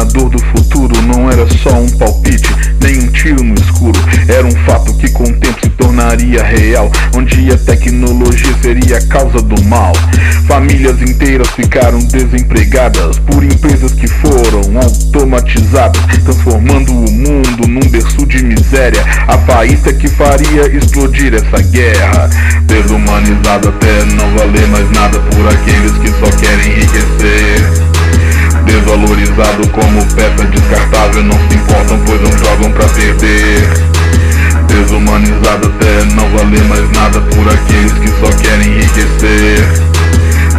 Exterminador do futuro não era só um palpite, nem um tiro no escuro. Era um fato que com o tempo se tornaria real, onde a tecnologia seria a causa do mal. Famílias inteiras ficaram desempregadas por empresas que foram automatizadas, transformando o mundo num berço de miséria. A faísca que faria explodir essa guerra. Desumanizado até não valer mais nada por aqueles que só querem. Desvalorizado como peça descartável. Não se importam pois não jogam pra perder. Desumanizado até não valer mais nada Por aqueles que só querem enriquecer.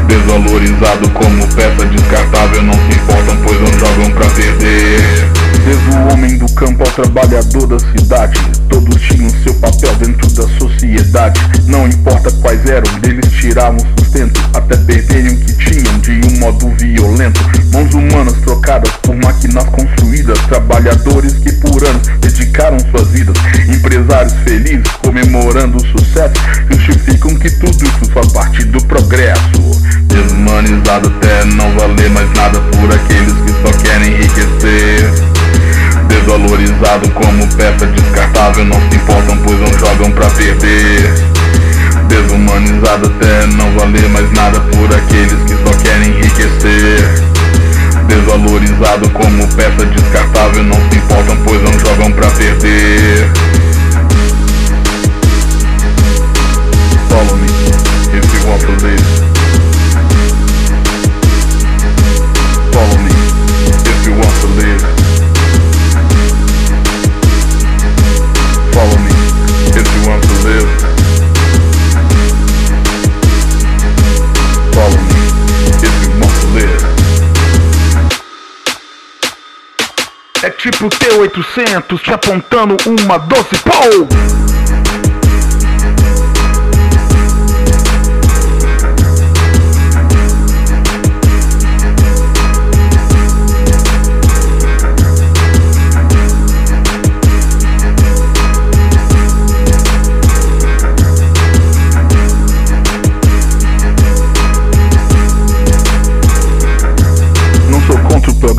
Desvalorizado como peça descartável. Não se importam pois não jogam pra perder Desde o homem do campo ao trabalhador da cidade. Todos tinham seu papel dentro da sociedade. Não importa quais eram, deles tiravam sustento. Até perderem o que tinham de um modo violento. Mãos humanas trocadas por máquinas construídas. Trabalhadores que por anos dedicaram suas vidas. Empresários felizes comemorando o sucesso. Justificam que tudo isso faz parte do progresso. Desumanizado até não valer mais nada por aqueles descartável Não se importam pois não jogam pra perder. Desumanizado até não valer mais nada Por aqueles que só querem enriquecer. Desvalorizado como peça descartável Não se importam pois não jogam pra perder Tipo T-800 te apontando uma doce pau.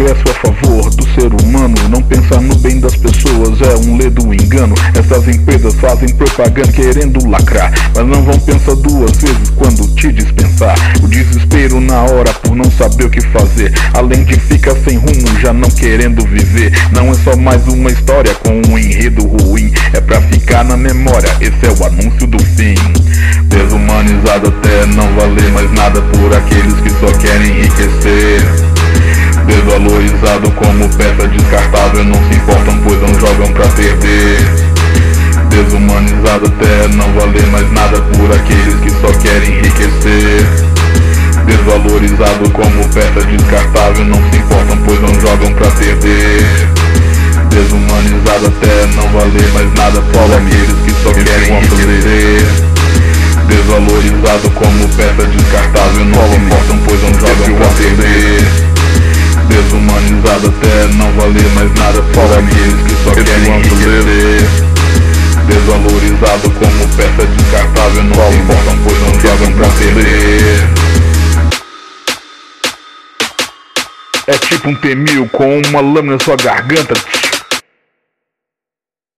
Progresso a favor do ser humano. Não pensar no bem das pessoas é um ledo engano. Essas empresas fazem propaganda querendo lacrar, mas não vão pensar duas vezes quando te dispensar. O desespero na hora por não saber o que fazer, além de ficar sem rumo, já não querendo viver. Não é só mais uma história com um enredo ruim, é pra ficar na memória. Esse é o anúncio do fim. Desumanizado até não valer mais nada por aqueles que só querem enriquecer. Desvalorizado como peça descartável. Não se importam pois não jogam pra perder. Desumanizado até não valer mais nada Por aqueles que só querem enriquecer. Desvalorizado como peça descartável. Não se importam pois não jogam pra perder. Desumanizado até não valer mais nada Por aqueles que só querem enriquecer. Desvalorizado como peça descartável. Não se importam pois não jogam pra perder Desumanizado até não valer mais nada. Por aqueles que só querem enriquecer Desvalorizado como peça descartável Não se importam pois não jogam pra perder. É tipo um temil com uma lâmina na sua garganta